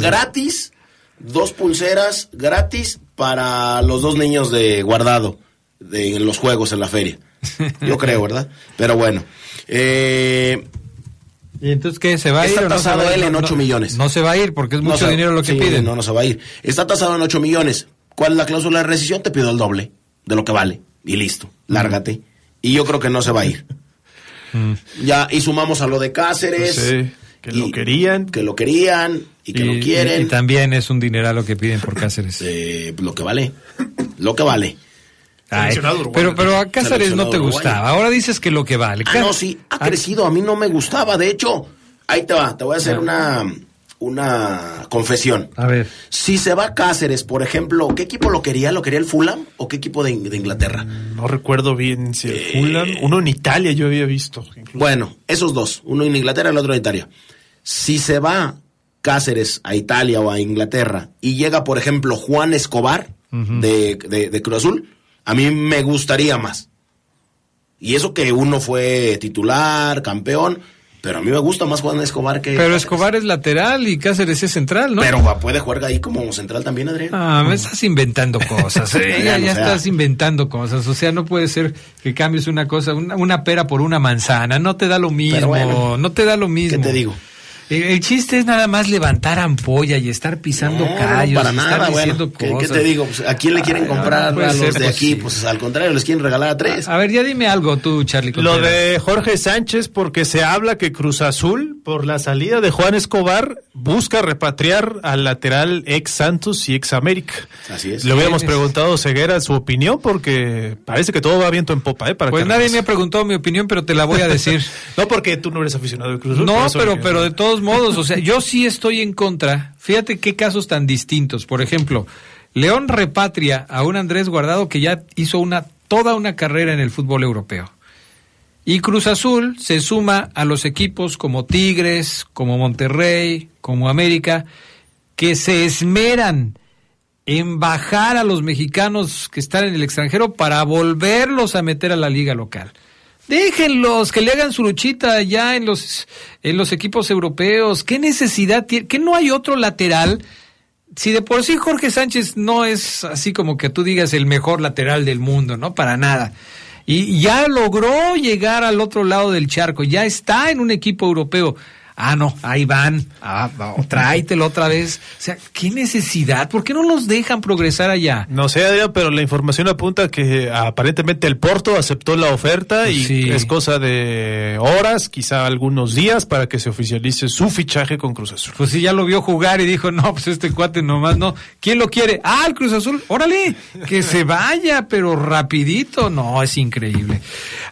gratis. Dos pulseras gratis para los dos niños de guardado de, en los juegos en la feria. Yo creo, ¿verdad? Pero bueno. Eh, ¿Y entonces qué? ¿Se va a ir Está o no se tasado va él en No, 8 no, millones. No se va a ir porque es No mucho se- dinero lo que sí, piden. No, no se va a ir. Está tasado en 8 millones. ¿Cuál es la cláusula de rescisión? Te pido el doble de lo que vale. Y listo. Lárgate. Y yo creo que no se va a ir. Ya, y sumamos a lo de Cáceres. Pues sí, que lo querían. Que lo querían y que Y- lo quieren. y- y también es un dineral lo que piden por Cáceres. Eh, lo que vale. Lo que vale. Ay, pero, pero a Cáceres no te gustaba. Ahora dices que lo que vale. Ah, no, sí, ha crecido. A mí no me gustaba. De hecho, ahí te va. Te voy a hacer una, una confesión. A ver. Si se va Cáceres, por ejemplo, ¿qué equipo lo quería? ¿Lo quería el Fulham o qué equipo de, de Inglaterra? No recuerdo bien si el Eh, Fulham, uno en Italia yo había visto. incluso. Bueno, esos dos, uno en Inglaterra y el otro en Italia. Si se va Cáceres a Italia o a Inglaterra y llega, por ejemplo, Juan Escobar de, de- de Cruz Azul, a mí me gustaría más. Y eso que uno fue titular, campeón, pero a mí me gusta más Juan Escobar que... Pero. Escobar es lateral y Cáceres es central, ¿no? Pero puede jugar ahí como central también, Adrián. Ah, me estás inventando cosas. eh, ya ya estás inventando cosas. O sea, no puede ser que cambies una cosa, una, una pera por una manzana. No te da lo mismo. bueno, no te da lo mismo. ¿Qué te digo? El, el chiste es nada más levantar ampolla y estar pisando No, no, callos. para y nada, estar bueno. diciendo ¿Qué, te digo? Pues, ¿A quién le quieren Ay, no, comprar no a los ser de aquí? Pues al contrario, les quieren regalar a tres. A ver, ya dime algo tú, Charlie. Lo Contreras. de Jorge Sánchez, porque se habla que Cruz Azul, por la salida de Juan Escobar, busca repatriar al lateral ex Santos y ex América. Así es. Le hubiéramos ¿Quién es? preguntado a Ceguera su opinión, porque parece que todo va viento en popa, ¿eh? Para Pues que nadie me ha preguntado mi opinión, pero te la voy a decir. No porque tú no eres aficionado de Cruz Azul. No, pero, pero de todos modos, o sea, yo sí estoy en contra. Fíjate qué casos tan distintos. Por ejemplo, León repatria a un Andrés Guardado que ya hizo una toda una carrera en el fútbol europeo. Y Cruz Azul se suma a los equipos como Tigres, como Monterrey, como América, que se esmeran en bajar a los mexicanos que están en el extranjero para volverlos a meter a la liga local. Déjenlos, que le hagan su luchita ya en los, en los equipos europeos. ¿Qué necesidad tiene? ¿Que no hay otro lateral? Si de por sí Jorge Sánchez no es así como que tú digas el mejor lateral del mundo, ¿no? Para nada. Y ya logró llegar al otro lado del charco, ya está en un equipo europeo. Ah, no, ahí van. Ah, va, tráetelo otra vez. O sea, ¿qué necesidad? ¿Por qué no los dejan progresar allá? No sé, Adrián, pero la información apunta que aparentemente el Porto aceptó la oferta y Sí. es cosa de horas, quizá algunos días, para que se oficialice su fichaje con Cruz Azul. Pues sí, ya lo vio jugar y dijo, no, pues este cuate nomás no. ¿Quién lo quiere? Ah, el Cruz Azul, órale, que se vaya, pero rapidito. No, es increíble.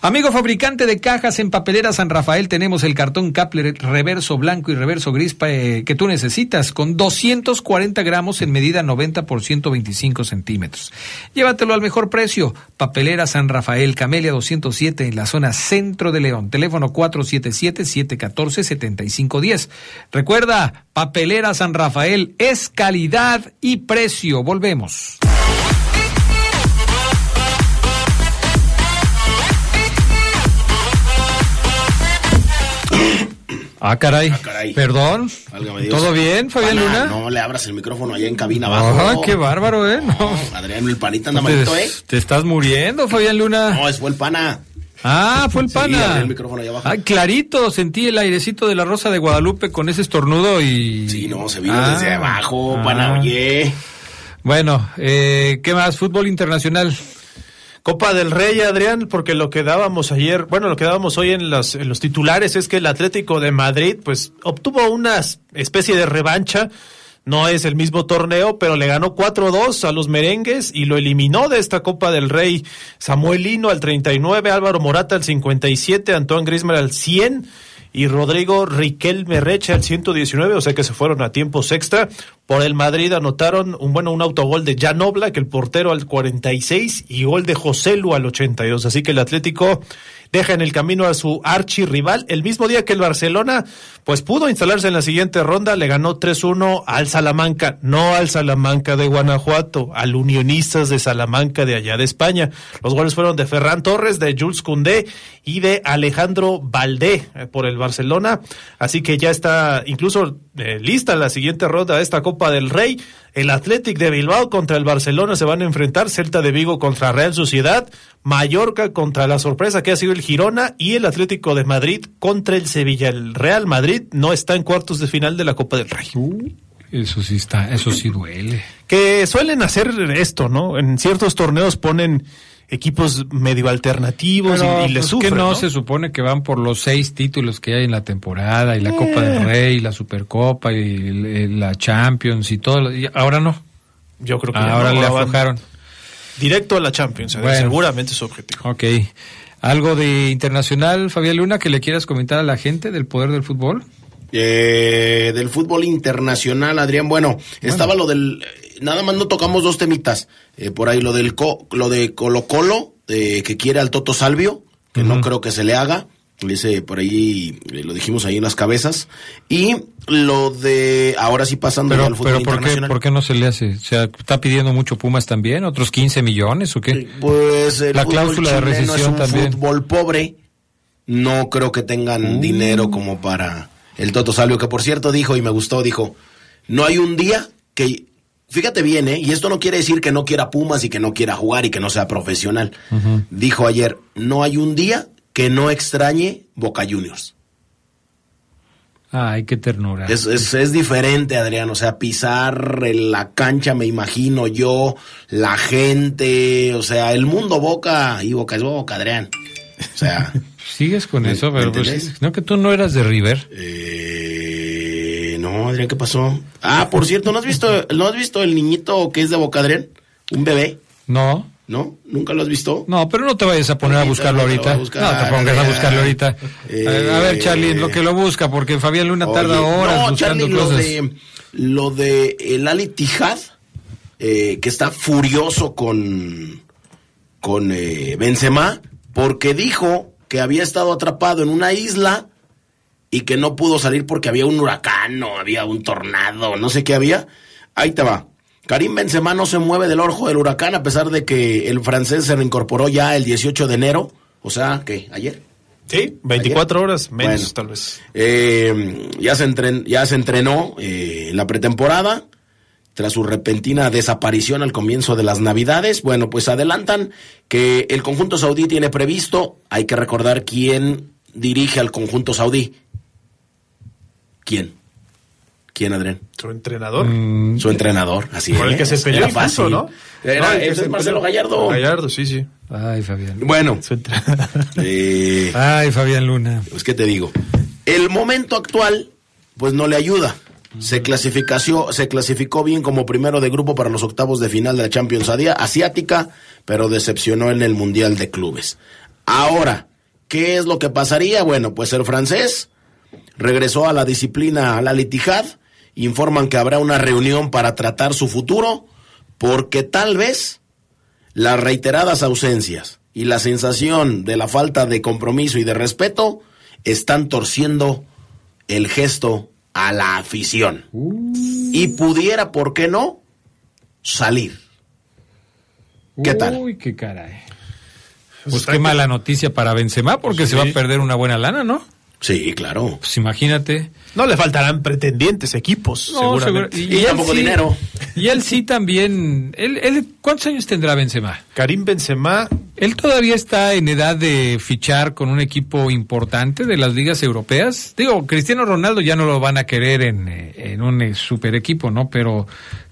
Amigo fabricante de cajas en papelera San Rafael, tenemos el cartón Kapler reverso blanco y reverso gris eh, que tú necesitas, con 240 gramos en medida 90 por 125 centímetros. Llévatelo al mejor precio. Papelera San Rafael, Camelia 207 en la zona centro de León. Teléfono 477-714-7510. Recuerda, Papelera San Rafael es calidad y precio. Volvemos. Ah, caray. Ah, caray. Perdón. ¿Todo bien, Fabián Pana, Luna? No le abras el micrófono allá en cabina abajo. Ah, qué bárbaro, ¿eh? No. Adrián, el panita anda malito, ¿eh? te estás muriendo, Fabián Luna. No, es fue el pana. Ah, fue el Sí, pana. el micrófono ahí abajo. Ay, clarito, sentí el airecito de la Rosa de Guadalupe con ese estornudo y... Sí, no, se vino Ah, desde abajo, ah. pana, oye. Bueno, eh, ¿qué más? Fútbol internacional. Copa del Rey, Adrián, porque lo que dábamos ayer, bueno, lo que dábamos hoy en en los titulares es que el Atlético de Madrid, pues, obtuvo una especie de revancha. No es el mismo torneo, pero le ganó 4-2 a los merengues y lo eliminó de esta Copa del Rey. Samuel Lino al 39, Álvaro Morata al 57, Antoine Griezmann al 100 y Rodrigo Riquelme Reche al 119, o sea que se fueron a tiempos extra. Por el Madrid anotaron un bueno un autogol de Jan Oblak, el portero al 46 y gol de José Lu al 82, así que el Atlético deja en el camino a su archirrival. El mismo día que el Barcelona, pues pudo instalarse en la siguiente ronda, le ganó 3-1 al Salamanca, no al Salamanca de Guanajuato, al Unionistas de Salamanca de allá de España. Los goles fueron de Ferran Torres, de Jules Koundé y de Alejandro Valdé eh, por el Barcelona. Así que ya está incluso eh, lista la siguiente ronda de esta Copa del Rey. El Athletic de Bilbao contra el Barcelona se van a enfrentar, Celta de Vigo contra Real Sociedad, Mallorca contra la sorpresa que ha sido el Girona y el Atlético de Madrid contra el Sevilla. El Real Madrid no está en cuartos de final de la Copa del Rey. Eso sí está, eso sí duele. Que suelen hacer esto, ¿no? En ciertos torneos ponen equipos medio alternativos y- Pero, y, les pues, sufren, que no, ¿no? se supone que van por los seis títulos que hay en la temporada y la Copa del Rey, y la Supercopa y el- la Champions y todo. lo- y ahora no. Yo creo que ahora no, le aflojaron. Directo a la Champions, Bueno. seguramente es su objetivo. Ok. ¿Algo de internacional, Fabián Luna, que le quieras comentar a la gente del poder del fútbol? Eh, del fútbol internacional, Adrián. Bueno, estaba lo del. Nada más no tocamos dos temitas. Eh, por ahí lo del co- lo de Colo Colo, eh, que quiere al Toto Salvio, que no creo que se le haga. Dice por ahí, eh, lo dijimos ahí en las cabezas. Y lo de. Ahora sí pasando Pero, al fútbol pero ¿por, qué. ¿por qué no se le hace? O sea, ¿está pidiendo mucho Pumas también? ¿Otros 15 millones o qué? Pues el La fútbol cláusula de rescisión es un también. fútbol pobre. No creo que tengan dinero como para el Toto Salvio, que por cierto dijo y me gustó, dijo, no hay un día que, fíjate bien, ¿eh? y esto no quiere decir que no quiera Pumas y que no quiera jugar y que no sea profesional. Dijo ayer, no hay un día que no extrañe Boca Juniors. Ay, qué ternura. Es, es, es diferente, Adrián. O sea, pisar en la cancha, me imagino yo, la gente, o sea, el mundo Boca y Boca es Boca, Adrián. O sea, Sigues con ¿Me- eso, pero pues, no que tú no eras de River. eh, no, Adrián, ¿qué pasó? Ah, por cierto, ¿no has visto, ¿no has visto el niñito que es de Boca, Adrián? Un bebé, No, ¿no? ¿Nunca lo has visto? no, pero no te vayas a poner a Ahorita buscarlo lo ahorita. a buscar, no te pongas a buscarlo ahorita. Eh, a ver, Charlie, lo que lo busca, porque Fabián Luna tarda Oye, horas no, buscando Charlie, lo cosas. de, lo de el Ali Tijad, eh, que está furioso con, con eh, Benzema, porque dijo que había estado atrapado en una isla y que no pudo salir porque había un huracán o había un tornado, no sé qué había. Ahí te va. Karim Benzema no se mueve del orjo del huracán a pesar de que el francés se reincorporó ya el 18 de enero, o sea, que ayer. Sí, 24 horas menos Bueno. tal vez. Eh, ya, se entren- ya se entrenó eh, en la pretemporada tras su repentina desaparición al comienzo de las Navidades. Bueno, pues adelantan que el conjunto saudí tiene previsto, hay que recordar quién dirige al conjunto saudí. ¿Quién? ¿Quién, Adrián? Su entrenador. Mm, Su entrenador, así Por el es. que se peleó Era incluso, fácil. ¿no? Era, No, el que ese se es Marcelo peleó. Gallardo. Gallardo, sí, sí. Ay, Fabián. Bueno, Su entrenador. eh, Ay, Fabián Luna. Pues qué te digo. El momento actual, pues no le ayuda. Se clasificació, se clasificó bien como primero de grupo para los octavos de final de la Champions Asiática, pero decepcionó en el Mundial de Clubes. Ahora, ¿qué es lo que pasaría? Bueno, pues el francés regresó a la disciplina al Al-Ittihad, informan que habrá una reunión para tratar su futuro, porque tal vez las reiteradas ausencias y la sensación de la falta de compromiso y de respeto están torciendo el gesto a la afición. Y pudiera, ¿por qué no? Salir. ¿Qué tal? Uy, qué caray. Pues qué mala noticia para Benzema, porque se va a perder una buena lana, ¿no? Sí, claro. Pues imagínate. No le faltarán pretendientes, equipos, No, seguramente. seguro- Y él tampoco sí- dinero. Y él sí también. Él, él, ¿Cuántos años tendrá Benzema? Karim Benzema, Él todavía está en edad de fichar con un equipo importante de las ligas europeas. Digo, Cristiano Ronaldo ya no lo van a querer en, eh, en un eh, super equipo, ¿no? Pero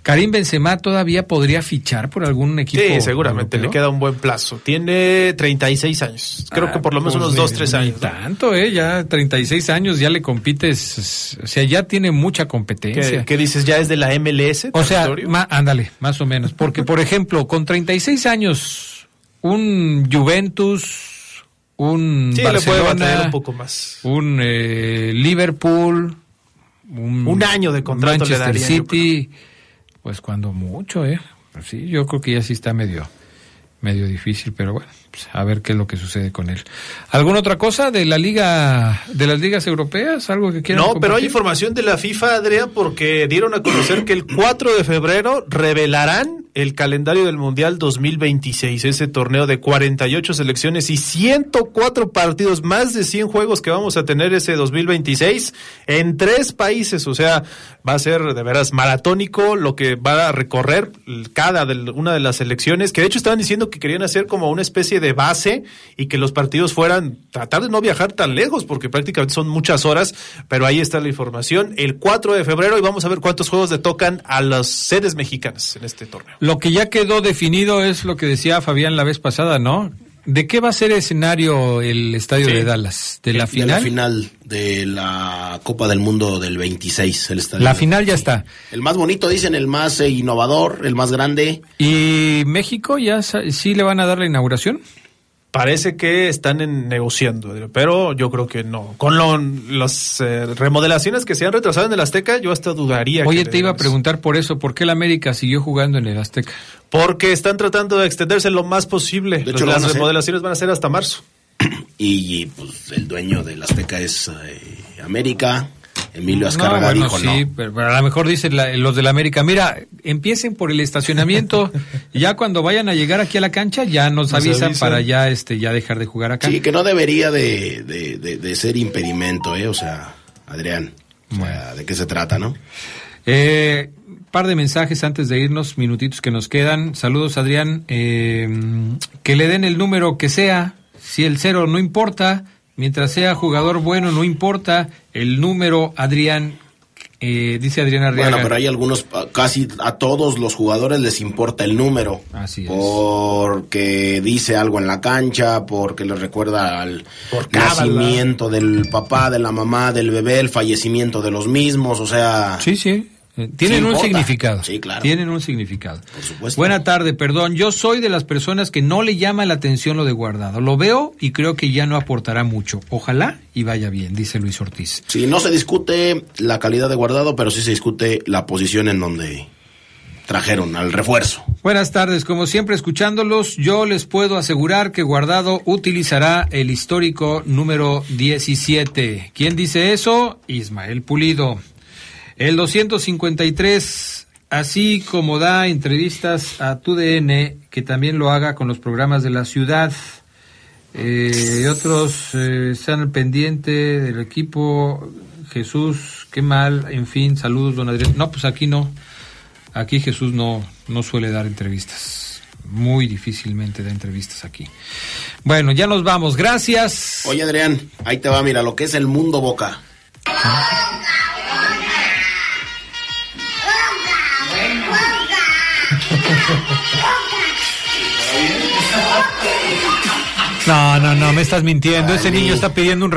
Karim Benzema todavía podría fichar por algún equipo. sí, seguramente le queda un buen plazo. Tiene 36 años. Creo Ah, que por lo menos pues, unos 2, ni- 3 ni años. ¿no? tanto, ¿eh? Ya 36 años, ya le compites. O sea, ya tiene mucha competencia. ¿Qué, qué dices? ¿Ya es de la MLS? O sea, ma- ándale, más o menos. Porque, por ejemplo, con 36 años, un Juventus, un sí, le puede Barcelona, un poco más. un eh, Liverpool, un, Un año de contrato le Manchester daría, yo City, pues cuando mucho, ¿eh? Pues sí, yo creo que ya sí está medio, medio difícil, pero bueno, a ver qué es lo que sucede con él. ¿Alguna otra cosa de la liga, de las ligas europeas? ¿Algo que quieran No, pero hay información de la FIFA, Adrián, porque dieron a conocer que el 4 de febrero revelarán el calendario del Mundial 2026, ese torneo de 48 selecciones y 104 partidos, más de 100 juegos que vamos a tener ese 2026 en tres países, o sea, va a ser de veras maratónico lo que va a recorrer cada de una de las selecciones, que de hecho estaban diciendo que querían hacer como una especie de base y que los partidos fueran, tratar de no viajar tan lejos, porque prácticamente son muchas horas, pero ahí está la información, el 4 de febrero y vamos a ver cuántos juegos le tocan a las sedes mexicanas en este torneo. Lo que ya quedó definido es lo que decía Fabián la vez pasada, ¿no? ¿De qué va a ser escenario el estadio Sí. de Dallas? ¿De la De final? la final de la Copa del Mundo del 26. El estadio. La final ya está. El más bonito, dicen, el más eh, innovador, el más grande. ¿Y México ya sí le van a dar la inauguración? Parece que están en- negociando, pero yo creo que no. Con lo- las eh, remodelaciones que se han retrasado en el Azteca, yo hasta dudaría. que Oye, te iba a preguntar por eso, ¿por qué el América siguió jugando en el Azteca? Porque están tratando de extenderse lo más posible. De Las- hecho, las van remodelaciones van a ser hasta marzo. Y, y, pues el dueño del Azteca es eh, América. Emilio No, Azcárraga bueno, dijo sí, no. pero, pero a lo mejor dicen la- los del América, mira, empiecen por el estacionamiento, ya cuando vayan a llegar aquí a la cancha ya nos, Nos avisan, avisan. para ya este ya dejar de jugar acá. Sí, que no debería de, de- de- de ser impedimento, ¿eh? O sea, Adrián. O sea, ¿de qué se trata, no? Eh, par de mensajes antes de irnos, minutitos que nos quedan. Saludos, Adrián. Eh, que le den el número que sea. Si el cero no importa, mientras sea jugador bueno, no importa. El número, Adrián, eh, dice Adrián Arriaga. Bueno, pero hay algunos, casi a todos los jugadores les importa el número. Así es. Porque dice algo en la cancha, porque les recuerda al Por nacimiento del papá, de la mamá, del bebé, el fallecimiento de los mismos, o sea... Sí, sí. Eh, Tienen Sí un importa. significado. Sí, claro. Tienen un significado. Por supuesto. Buena tarde, perdón. Yo soy de las personas que no le llama la atención lo de guardado. Lo veo y creo que ya no aportará mucho. Ojalá y vaya bien, dice Luis Ortiz. Sí, no se discute la calidad de guardado, pero sí se discute la posición en donde trajeron al refuerzo. Buenas tardes, como siempre escuchándolos, yo les puedo asegurar que Guardado utilizará el histórico número 17. ¿Quién dice eso? Ismael Pulido. El 253, así como da entrevistas a TUDN, que también lo haga con los programas de la ciudad. Eh, y otros eh, están al pendiente del equipo. Jesús, qué mal, en fin, saludos, don Adrián. No, pues aquí no. Aquí Jesús no, no suele dar entrevistas. Muy difícilmente da entrevistas aquí. Bueno, ya nos vamos. Gracias. Oye, Adrián, ahí te va, mira, lo que es el mundo boca. No, no, no, me estás mintiendo. Ese niño está pidiendo un